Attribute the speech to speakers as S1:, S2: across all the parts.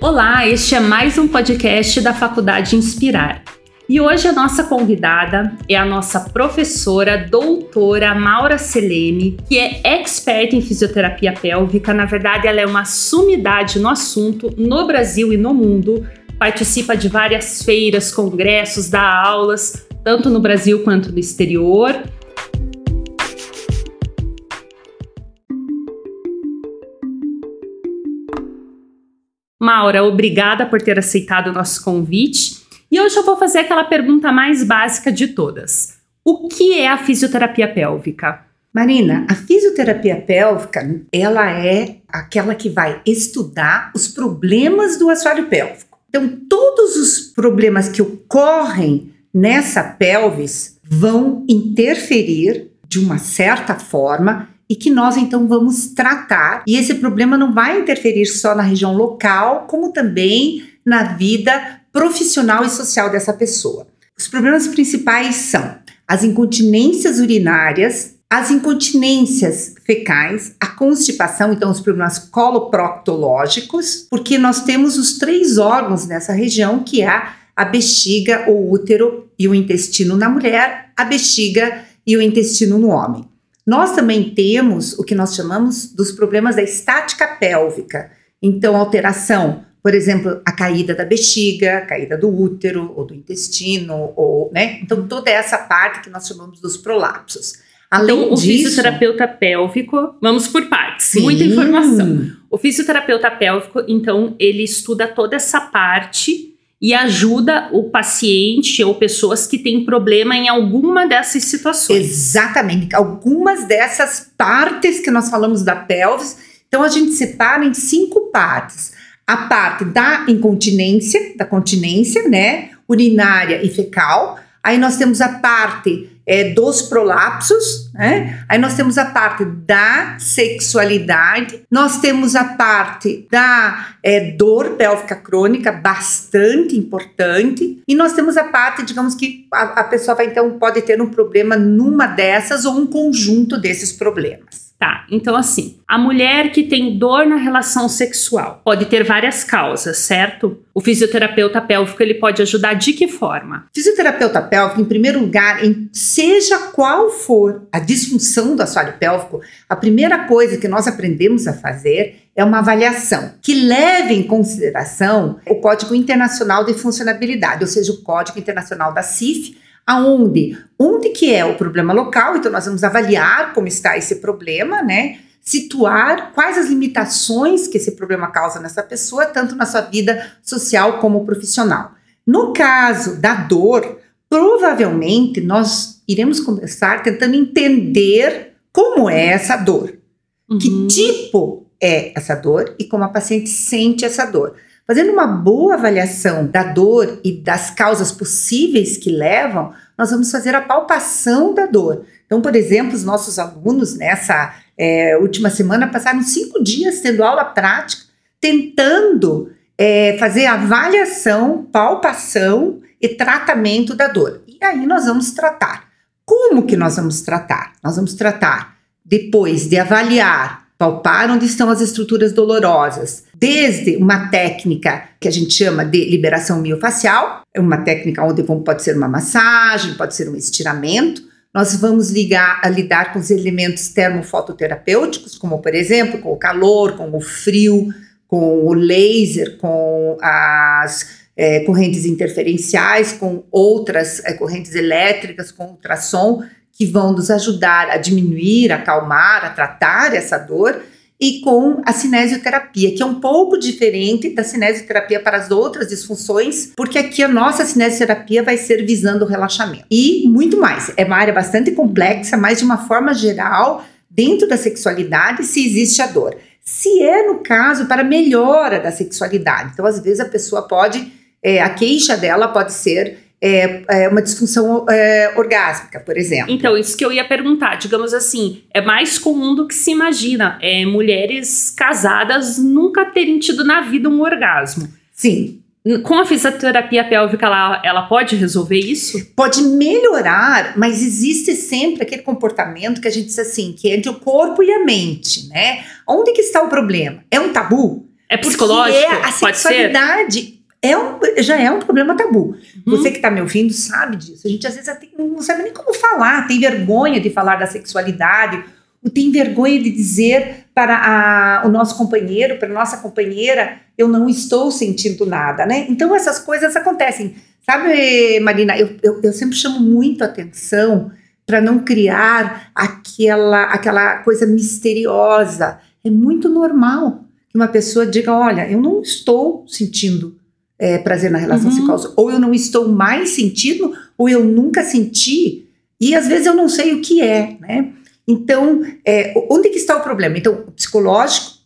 S1: Olá, este é mais um podcast da Faculdade Inspirar. E hoje a nossa convidada é a nossa professora doutora Maura Selene, que é expert em fisioterapia pélvica. Na verdade, ela é uma sumidade no assunto no Brasil e no mundo. Participa de várias feiras, congressos, dá aulas, tanto no Brasil quanto no exterior. Maura, obrigada por ter aceitado o nosso convite. E hoje eu vou fazer aquela pergunta mais básica de todas: O que é a fisioterapia pélvica?
S2: Marina, a fisioterapia pélvica, ela é aquela que vai estudar os problemas do assoalho pélvico. Então, todos os problemas que ocorrem nessa pelvis vão interferir de uma certa forma e que nós então vamos tratar. E esse problema não vai interferir só na região local, como também na vida profissional e social dessa pessoa. Os problemas principais são as incontinências urinárias, as incontinências fecais, a constipação, então os problemas coloproctológicos, porque nós temos os três órgãos nessa região, que é a bexiga, o útero e o intestino na mulher, a bexiga e o intestino no homem. Nós também temos o que nós chamamos dos problemas da estática pélvica. Então, alteração, por exemplo, a caída da bexiga, a caída do útero ou do intestino, ou, né? Então, toda essa parte que nós chamamos dos prolapsos.
S1: Além então, o disso, fisioterapeuta pélvico, vamos por partes, sim. muita informação. O fisioterapeuta pélvico, então, ele estuda toda essa parte e ajuda o paciente ou pessoas que têm problema em alguma dessas situações.
S2: Exatamente, algumas dessas partes que nós falamos da pelvis. Então a gente separa em cinco partes: a parte da incontinência, da continência, né, urinária e fecal. Aí nós temos a parte é, dos prolapsos, né? Aí nós temos a parte da sexualidade, nós temos a parte da é, dor pélvica crônica, bastante importante, e nós temos a parte, digamos que a, a pessoa vai então pode ter um problema numa dessas ou um conjunto desses problemas.
S1: Tá, então assim, a mulher que tem dor na relação sexual pode ter várias causas, certo? O fisioterapeuta pélvico ele pode ajudar de que forma?
S2: Fisioterapeuta pélvico, em primeiro lugar, em, seja qual for a disfunção do assoalho pélvico, a primeira coisa que nós aprendemos a fazer é uma avaliação que leve em consideração o Código Internacional de Funcionabilidade, ou seja, o Código Internacional da CIF, aonde? Onde que é o problema local? Então nós vamos avaliar como está esse problema, né? Situar quais as limitações que esse problema causa nessa pessoa, tanto na sua vida social como profissional. No caso da dor, provavelmente nós iremos começar tentando entender como é essa dor, uhum. que tipo é essa dor e como a paciente sente essa dor. Fazendo uma boa avaliação da dor e das causas possíveis que levam, nós vamos fazer a palpação da dor. Então, por exemplo, os nossos alunos nessa é, última semana passaram cinco dias tendo aula prática, tentando é, fazer avaliação, palpação e tratamento da dor. E aí nós vamos tratar. Como que nós vamos tratar? Nós vamos tratar depois de avaliar palpar onde estão as estruturas dolorosas, desde uma técnica que a gente chama de liberação miofacial, é uma técnica onde pode ser uma massagem, pode ser um estiramento. Nós vamos ligar, lidar com os elementos termofototerapêuticos, como por exemplo, com o calor, com o frio, com o laser, com as é, correntes interferenciais, com outras é, correntes elétricas, com ultrassom que vão nos ajudar a diminuir, acalmar, a tratar essa dor, e com a cinesioterapia, que é um pouco diferente da cinesioterapia para as outras disfunções, porque aqui a nossa cinesioterapia vai ser visando o relaxamento. E muito mais. É uma área bastante complexa, mas de uma forma geral, dentro da sexualidade, se existe a dor. Se é no caso para melhora da sexualidade. Então, às vezes, a pessoa pode, é, a queixa dela pode ser é, é uma disfunção é, orgásmica, por exemplo.
S1: Então, isso que eu ia perguntar, digamos assim, é mais comum do que se imagina. É, mulheres casadas nunca terem tido na vida um orgasmo.
S2: Sim.
S1: Com a fisioterapia pélvica, ela, ela pode resolver isso?
S2: Pode melhorar, mas existe sempre aquele comportamento que a gente diz assim, que é entre o corpo e a mente, né? Onde que está o problema? É um tabu?
S1: É psicológico?
S2: Porque é, a sexualidade é um, já é um problema tabu.
S1: Uhum.
S2: Você que está me ouvindo sabe disso. A gente às vezes até não sabe nem como falar, tem vergonha de falar da sexualidade, ou tem vergonha de dizer para a- o nosso companheiro, para a nossa companheira, eu não estou sentindo nada, né? Então essas coisas acontecem. Sabe, Marina, eu, eu, eu sempre chamo muito atenção para não criar aquela, aquela coisa misteriosa. É muito normal que uma pessoa diga: olha, eu não estou sentindo é, prazer na relação
S1: Uhum.
S2: sexual, ou eu não estou mais sentindo, ou eu nunca senti, e às vezes eu não sei o que é, né? Então, é, onde que está o problema? Então, o psicológico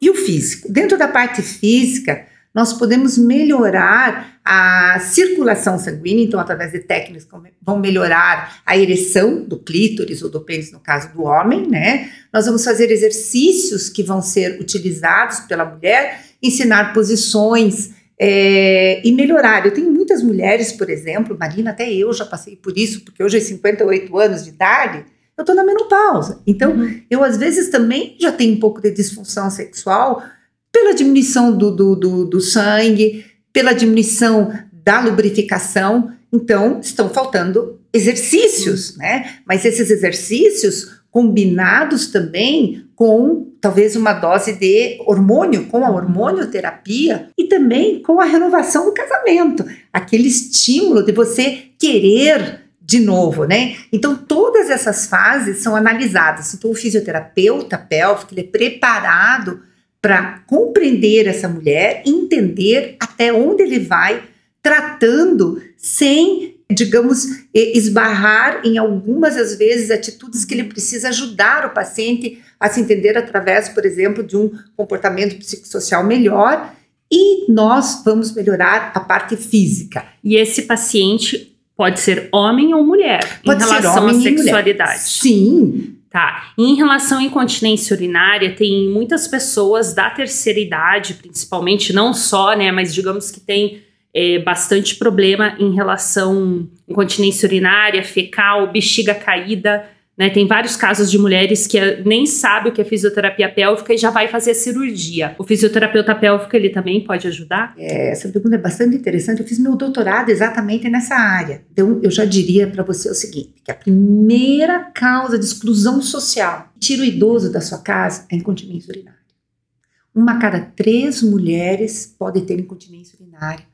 S2: e o físico. Dentro da parte física, nós podemos melhorar a circulação sanguínea, então, através de técnicas que vão melhorar a ereção do clítoris ou do pênis, no caso do homem, né? Nós vamos fazer exercícios que vão ser utilizados pela mulher, ensinar posições é, e melhorar. Eu tenho muitas mulheres, por exemplo, Marina, até eu já passei por isso, porque hoje, aos 58 anos de idade, eu estou na menopausa. Então,
S1: Uhum.
S2: eu às vezes também já tenho um pouco de disfunção sexual pela diminuição do, do, do, do sangue, pela diminuição da lubrificação. Então, estão faltando exercícios, né? Mas esses exercícios combinados também com talvez uma dose de hormônio, com a hormonioterapia e também com a renovação do casamento, aquele estímulo de você querer de novo, né? Então todas essas fases são analisadas. Então o fisioterapeuta pélvico ele é preparado para compreender essa mulher, entender até onde ele vai, tratando sem, digamos, esbarrar em algumas às vezes atitudes que ele precisa ajudar o paciente a se entender através, por exemplo, de um comportamento psicossocial melhor. E nós vamos melhorar a parte física.
S1: E esse paciente pode ser homem ou mulher
S2: Pode
S1: em
S2: ser
S1: relação à sexualidade.
S2: Sim,
S1: Tá. E em relação à incontinência urinária, tem muitas pessoas da terceira idade, principalmente, não só, né, mas digamos que tem é, bastante problema em relação à incontinência urinária, fecal, bexiga caída, né? Tem vários casos de mulheres que eh, nem sabe o que é fisioterapia pélvica e já vai fazer a cirurgia. O fisioterapeuta pélvico, ele também pode ajudar?
S2: É, essa pergunta é bastante interessante. Eu fiz meu doutorado exatamente nessa área. Então, eu já diria para você o seguinte: que a primeira causa de exclusão social tira o idoso da sua casa é incontinência urinária. Uma cada três mulheres pode ter incontinência urinária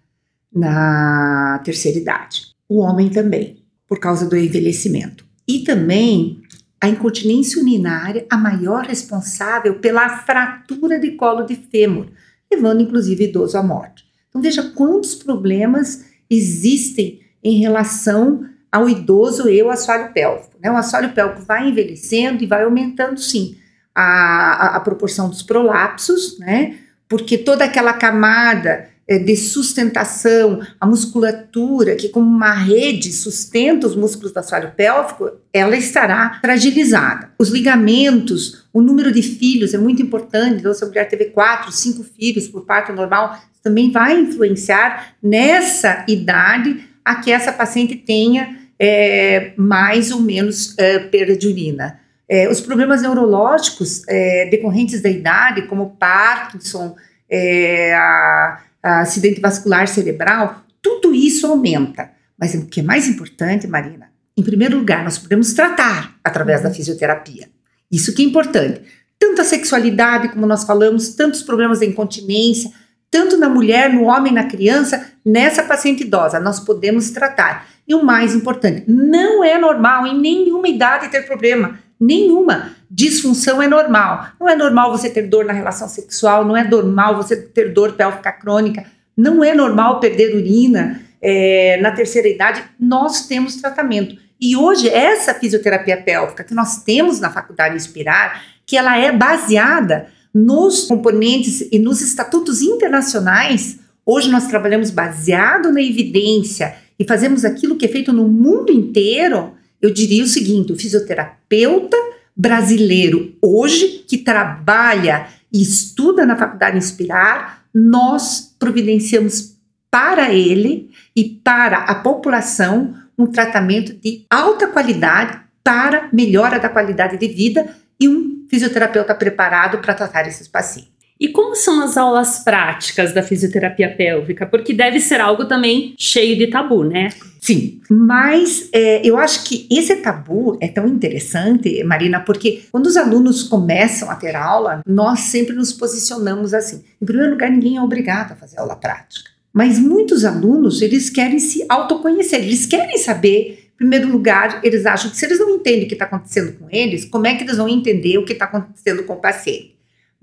S2: na terceira idade. O homem também, por causa do envelhecimento. E também a incontinência urinária, a maior responsável pela fratura de colo de fêmur, levando inclusive idoso à morte. Então veja quantos problemas existem em relação ao idoso e ao assoalho pélvico. Né? O assoalho pélvico vai envelhecendo e vai aumentando sim a, a, a proporção dos prolapsos, né? porque toda aquela camada de sustentação, a musculatura, que como uma rede sustenta os músculos do assoalho pélvico, ela estará fragilizada. Os ligamentos, o número de filhos é muito importante. Então, se a mulher teve quatro, cinco filhos por parto normal, também vai influenciar nessa idade a que essa paciente tenha é, mais ou menos é, perda de urina. É, os problemas neurológicos é, decorrentes da idade, como Parkinson, é, a acidente vascular cerebral, tudo isso aumenta. Mas o que é mais importante, Marina, em primeiro lugar, nós podemos tratar através da fisioterapia. Isso que é importante. Tanto a sexualidade, como nós falamos, tantos problemas da incontinência, tanto na mulher, no homem, na criança, nessa paciente idosa, nós podemos tratar. E o mais importante, não é normal em nenhuma idade ter problema, nenhuma. Disfunção é normal. Não é normal você ter dor na relação sexual, não é normal você ter dor pélvica crônica, não é normal perder urina é, na terceira idade. Nós temos tratamento. E hoje, essa fisioterapia pélvica que nós temos na Faculdade Inspirar, que ela é baseada nos componentes e nos estatutos internacionais. Hoje nós trabalhamos baseado na evidência e fazemos aquilo que é feito no mundo inteiro. Eu diria o seguinte: o fisioterapeuta brasileiro hoje que trabalha e estuda na Faculdade Inspirar, nós providenciamos para ele e para a população um tratamento de alta qualidade para melhora da qualidade de vida e um fisioterapeuta preparado para tratar esses pacientes.
S1: E como são as aulas práticas da fisioterapia pélvica? Porque deve ser algo também cheio de tabu, né?
S2: Sim, mas é, eu acho que esse tabu é tão interessante, Marina, porque quando os alunos começam a ter aula, nós sempre nos posicionamos assim. Em primeiro lugar, ninguém é obrigado a fazer aula prática. Mas muitos alunos, eles querem se autoconhecer, eles querem saber em primeiro lugar, eles acham que se eles não entendem o que está acontecendo com eles, como é que eles vão entender o que está acontecendo com o paciente?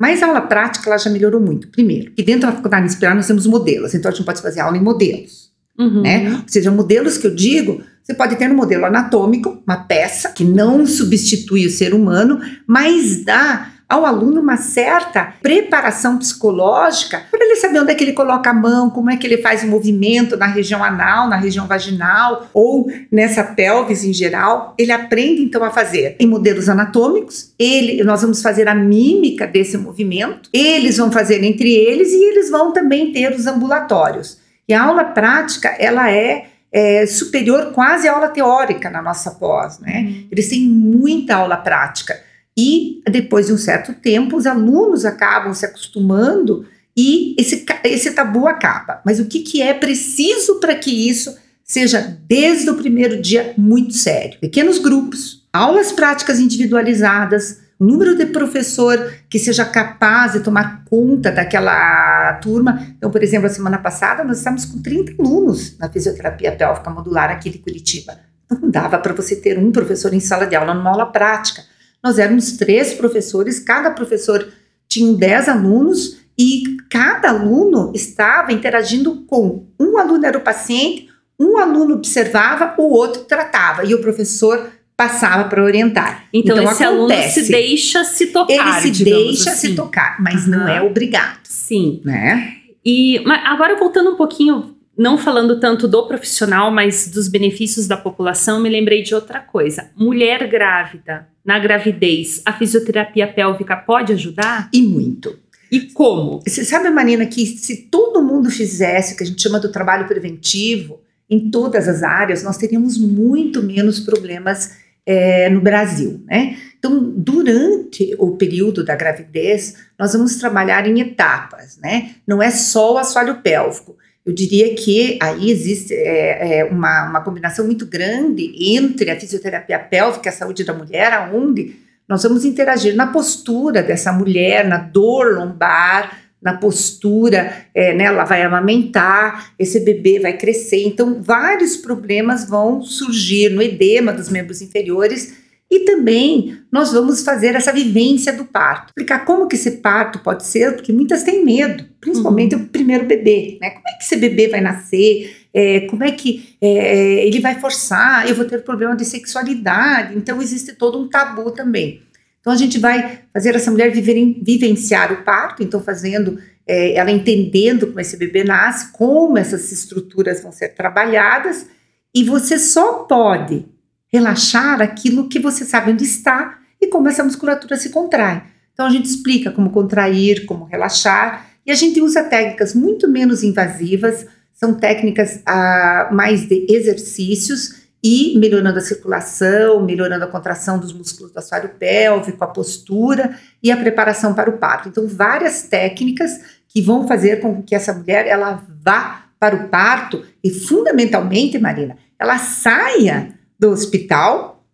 S2: Mas a aula prática ela já melhorou muito. Primeiro, que dentro da faculdade inspirar nós temos modelos, então a gente pode fazer aula em modelos. Uhum. Né? Ou seja, modelos que eu digo, você pode ter um modelo anatômico, uma peça que não substitui o ser humano, mas dá ao aluno uma certa preparação psicológica para ele saber onde é que ele coloca a mão, como é que ele faz o movimento na região anal, na região vaginal ou nessa pelvis em geral. Ele aprende então a fazer em modelos anatômicos. Ele, nós vamos fazer a mímica desse movimento. Eles vão fazer entre eles e eles vão também ter os ambulatórios. E a aula prática ela é é, superior quase à aula teórica na nossa pós, né? Uhum. Eles têm muita aula prática. E depois de um certo tempo, os alunos acabam se acostumando e esse, esse tabu acaba. Mas o que, que é preciso para que isso seja, desde o primeiro dia, muito sério? Pequenos grupos, aulas práticas individualizadas, número de professor que seja capaz de tomar conta daquela turma. Então, por exemplo, a semana passada nós estávamos com 30 alunos na fisioterapia pélvica modular aqui de Curitiba. Não dava para você ter um professor em sala de aula numa aula prática. Nós éramos três professores, cada professor tinha dez alunos e cada aluno estava interagindo com um aluno era o paciente, um aluno observava, o outro tratava e o professor passava para orientar.
S1: Então, então esse acontece, aluno se deixa se tocar.
S2: Ele se deixa assim. se tocar, mas uhum. não é obrigado.
S1: Sim. Né? E agora voltando um pouquinho não falando tanto do profissional, mas dos benefícios da população, me lembrei de outra coisa. Mulher grávida, na gravidez, a fisioterapia pélvica pode ajudar?
S2: E muito.
S1: E como?
S2: Você sabe, Marina, que se todo mundo fizesse o que a gente chama do trabalho preventivo em todas as áreas, nós teríamos muito menos problemas é, no Brasil, né? Então, durante o período da gravidez, nós vamos trabalhar em etapas, né? Não é só o assoalho pélvico. Eu diria que aí existe é, é, uma, uma combinação muito grande entre a fisioterapia pélvica a saúde da mulher, aonde nós vamos interagir na postura dessa mulher, na dor lombar, na postura, é, né, ela vai amamentar, esse bebê vai crescer. Então, vários problemas vão surgir no edema dos membros inferiores e também nós vamos fazer essa vivência do parto. Explicar como que esse parto pode ser, porque muitas têm medo, principalmente uhum. o primeiro bebê, né? Como é que esse bebê vai nascer? É, como é que é, ele vai forçar? Eu vou ter problema de sexualidade. Então existe todo um tabu também. Então a gente vai fazer essa mulher viver, vivenciar o parto, então fazendo é, ela entendendo como esse bebê nasce, como essas estruturas vão ser trabalhadas, e você só pode relaxar aquilo que você sabe onde está e como essa musculatura se contrai. Então a gente explica como contrair, como relaxar, e a gente usa técnicas muito menos invasivas, são técnicas ah, mais de exercícios e melhorando a circulação, melhorando a contração dos músculos do assoalho pélvico, a postura e a preparação para o parto. Então, várias técnicas que vão fazer com que essa mulher ela vá para o parto e, fundamentalmente, Marina, ela saia do hospital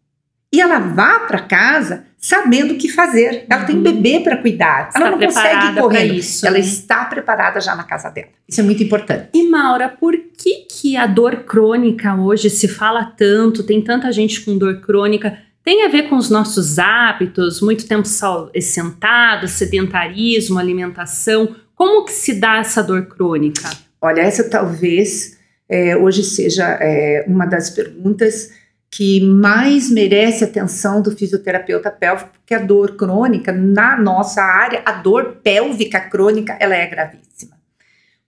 S2: e ela vá para casa sabendo o que fazer. Ela uhum. tem bebê para cuidar. Está ela não consegue correr. Isso, ela né? está preparada já na casa dela. Isso é muito importante.
S1: E Maura, por que que a dor crônica hoje se fala tanto? Tem tanta gente com dor crônica. Tem a ver com os nossos hábitos, muito tempo sentado, sedentarismo, alimentação. Como que se dá essa dor crônica?
S2: Olha, essa talvez é, hoje seja é, uma das perguntas que mais merece atenção do fisioterapeuta pélvico, porque a dor crônica, na nossa área, a dor pélvica crônica, ela é gravíssima.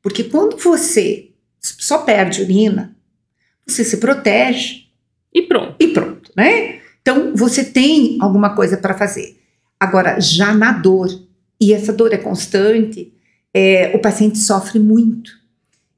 S2: Porque quando você só perde urina, você se protege.
S1: E pronto.
S2: E pronto, né? Então, você tem alguma coisa para fazer. Agora, já na dor, e essa dor é constante, é, o paciente sofre muito.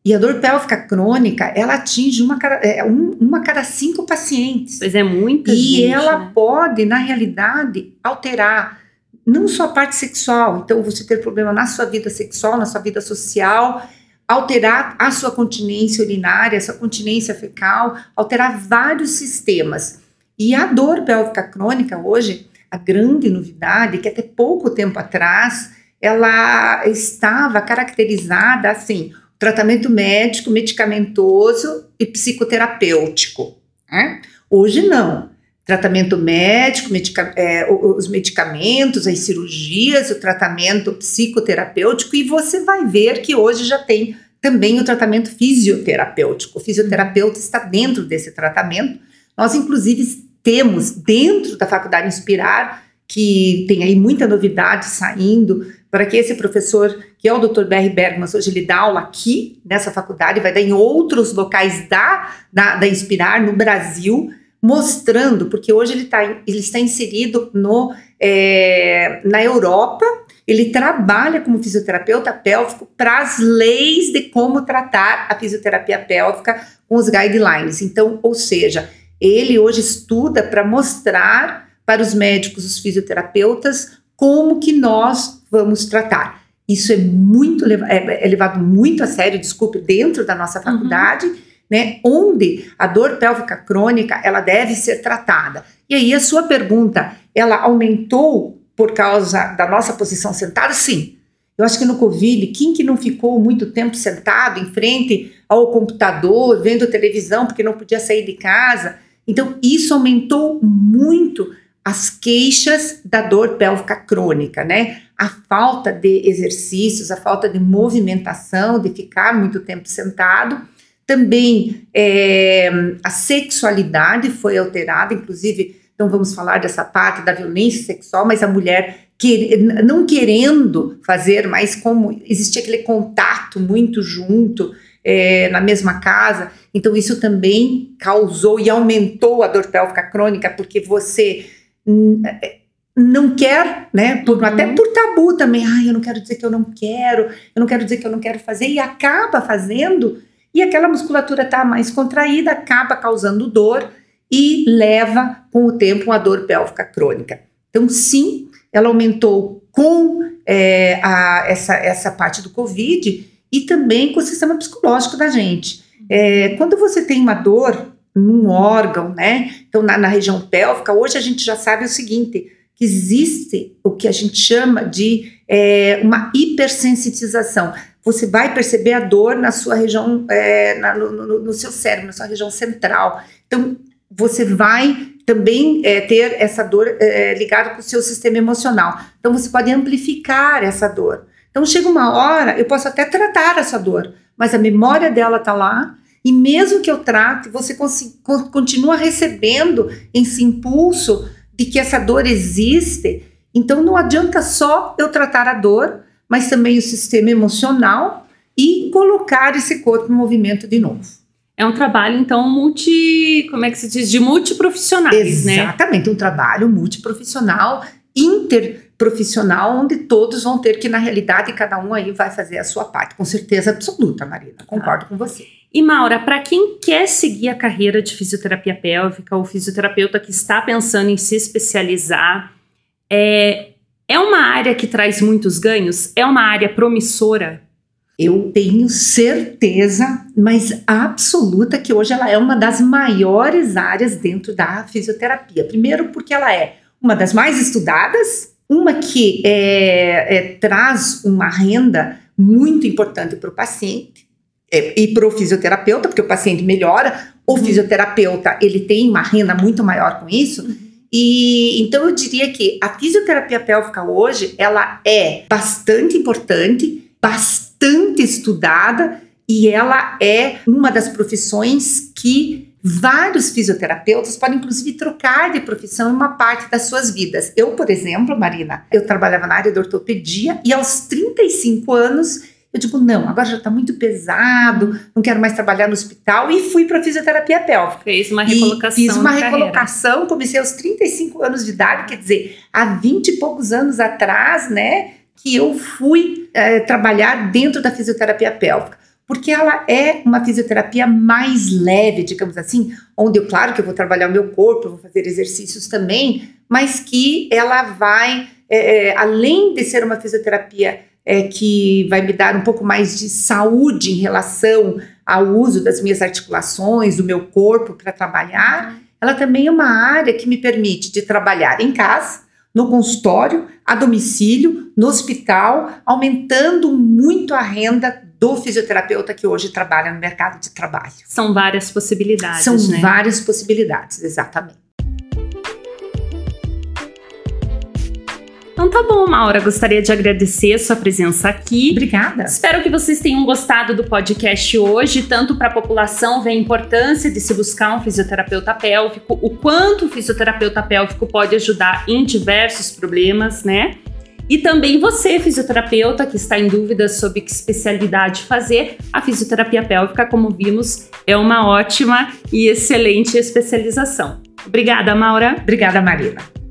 S2: E a dor pélvica crônica, ela atinge uma, é, um, uma cada cinco pacientes.
S1: Pois é, muita
S2: E
S1: gente,
S2: ela
S1: né?
S2: pode, na realidade, alterar não só a parte sexual, então você ter problema na sua vida sexual, na sua vida social, alterar a sua continência urinária, a sua continência fecal, alterar vários sistemas. E a dor pélvica crônica hoje, a grande novidade é que até pouco tempo atrás ela estava caracterizada assim, tratamento médico, medicamentoso e psicoterapêutico. Né? Hoje não. Tratamento médico, medica é, os medicamentos, as cirurgias, o tratamento psicoterapêutico, e você vai ver que hoje já tem também o tratamento fisioterapêutico. O fisioterapeuta está dentro desse tratamento. Nós, inclusive, temos dentro da Faculdade Inspirar, que tem aí muita novidade saindo, para que esse professor, que é o Dr. B.R. Bergman, hoje ele dá aula aqui nessa faculdade, vai dar em outros locais da, da, da Inspirar, no Brasil, mostrando, porque hoje ele, tá, ele está inserido no, é, na Europa, ele trabalha como fisioterapeuta pélvico para as leis de como tratar a fisioterapia pélvica com os guidelines. Então, ou seja, ele hoje estuda para mostrar para os médicos, os fisioterapeutas, como que nós vamos tratar. Isso é muito é, é levado muito a sério, desculpe, dentro da nossa uhum. faculdade, uhum. né? Onde a dor pélvica crônica ela deve ser tratada. E aí a sua pergunta, ela aumentou por causa da nossa posição sentada? Sim. Eu acho que no Covid, quem que não ficou muito tempo sentado em frente ao computador, vendo televisão porque não podia sair de casa? Então, isso aumentou muito as queixas da dor pélvica crônica, né? A falta de exercícios, a falta de movimentação, de ficar muito tempo sentado. Também é, a sexualidade foi alterada, inclusive, não vamos falar dessa parte da violência sexual, mas a mulher que, não querendo fazer, mas como existia aquele contato muito junto, é, na mesma casa. Então, isso também causou e aumentou a dor pélvica crônica, porque você não quer, né? Por, uhum. Até por tabu também. Ai, eu não quero dizer que eu não quero, eu não quero dizer que eu não quero fazer, e acaba fazendo, e aquela musculatura tá mais contraída, acaba causando dor e leva com o tempo a dor pélvica crônica. Então, sim, ela aumentou com é, a, essa, essa parte do Covid e também com o sistema psicológico da gente. É, quando você tem uma dor num órgão, né? Então, na, na, região pélvica, hoje a gente já sabe o seguinte: que existe o que a gente chama de é, uma hipersensitização. Você vai perceber a dor na sua região, é, na, no, no, no, seu cérebro, na sua região central. Então, você vai também é, ter essa dor é, ligada com o seu sistema emocional. Então, você pode amplificar essa dor. Então, chega uma hora, eu posso até tratar essa dor, mas a memória dela está lá, e mesmo que eu trate, você continua recebendo esse impulso de que essa dor existe. Então não adianta só eu tratar a dor, mas também o sistema emocional e colocar esse corpo em movimento de novo.
S1: É um trabalho, então, multi. Como é que se diz? De multiprofissionais,
S2: Exatamente, né? Exatamente, um trabalho multiprofissional, interprofissional, onde todos vão ter que, na realidade, cada um aí vai fazer a sua parte. Com certeza absoluta, Marina. Concordo ah. com você.
S1: E Maura, para quem quer seguir a carreira de fisioterapia pélvica, ou fisioterapeuta que está pensando em se especializar, é, é uma área que traz muitos ganhos? É uma área promissora?
S2: Eu tenho certeza, mas absoluta, que hoje ela é uma das maiores áreas dentro da fisioterapia. Primeiro, porque ela é uma das mais estudadas, uma que é, é, traz uma renda muito importante para o paciente é, e para o fisioterapeuta, porque o paciente melhora, o uhum. fisioterapeuta ele tem uma renda muito maior com isso. Uhum. E então eu diria que a fisioterapia pélvica hoje ela é bastante importante, bastante estudada e ela é uma das profissões que vários fisioterapeutas podem inclusive trocar de profissão em uma parte das suas vidas. Eu, por exemplo, Marina, eu trabalhava na área de ortopedia e aos 35 anos eu digo, não, agora já está muito pesado, não quero mais trabalhar no hospital e fui para fisioterapia pélvica.
S1: Fez uma recolocação.
S2: E fiz uma recolocação, carreira. comecei aos 35 anos de idade, quer dizer, há 20 e poucos anos atrás, né, que eu fui é, trabalhar dentro da fisioterapia pélvica. porque ela é uma fisioterapia mais leve, digamos assim, onde eu, claro que eu vou trabalhar o meu corpo, vou fazer exercícios também, mas que ela vai, é, é, além de ser uma fisioterapia é, que vai me dar um pouco mais de saúde em relação ao uso das minhas articulações, do meu corpo para trabalhar, ela também é uma área que me permite de trabalhar em casa, no consultório, a domicílio, no hospital, aumentando muito a renda do fisioterapeuta que hoje trabalha no mercado de trabalho.
S1: São várias possibilidades.
S2: São
S1: né?
S2: várias possibilidades, exatamente.
S1: Então tá bom, Maura. Gostaria de agradecer a sua presença aqui.
S2: Obrigada.
S1: Espero que vocês tenham gostado do podcast hoje, tanto para a população ver a importância de se buscar um fisioterapeuta pélvico, o quanto o fisioterapeuta pélvico pode ajudar em diversos problemas, né? E também você, fisioterapeuta, que está em dúvida sobre que especialidade fazer, a fisioterapia pélvica, como vimos, é uma ótima e excelente especialização. Obrigada, Maura.
S2: Obrigada, Marina.